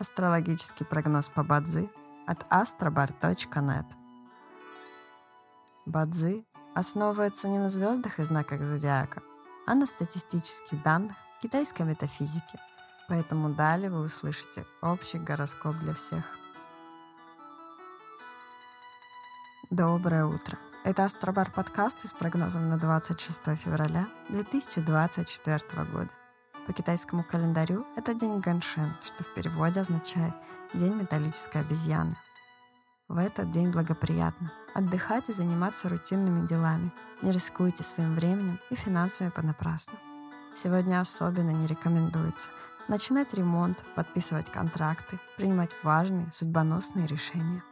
Астрологический прогноз по Бадзи от astrobar.net. Бадзи основывается не на звездах и знаках зодиака, а на статистических данных китайской метафизики. Поэтому далее вы услышите общий гороскоп для всех. Доброе утро! Это Астробар подкаст с прогнозом на 26 февраля 2024 года. По китайскому календарю это день Ганшен, что в переводе означает «день металлической обезьяны». В этот день благоприятно отдыхать и заниматься рутинными делами. Не рискуйте своим временем и финансами понапрасну. Сегодня особенно не рекомендуется начинать ремонт, подписывать контракты, принимать важные судьбоносные решения.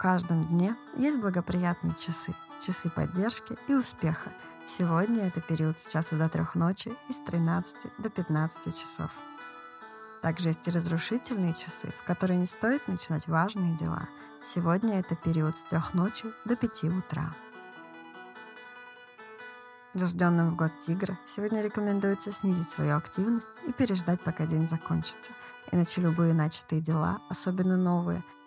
Каждом дне есть благоприятные часы, часы поддержки и успеха. Сегодня это период с часу до трех ночи и с 13 до 15 часов. Также есть и разрушительные часы, в которые не стоит начинать важные дела. Сегодня это период с трех ночи до 5 утра. Рожденным в год тигра сегодня рекомендуется снизить свою активность и переждать, пока день закончится. Иначе любые начатые дела, особенно новые,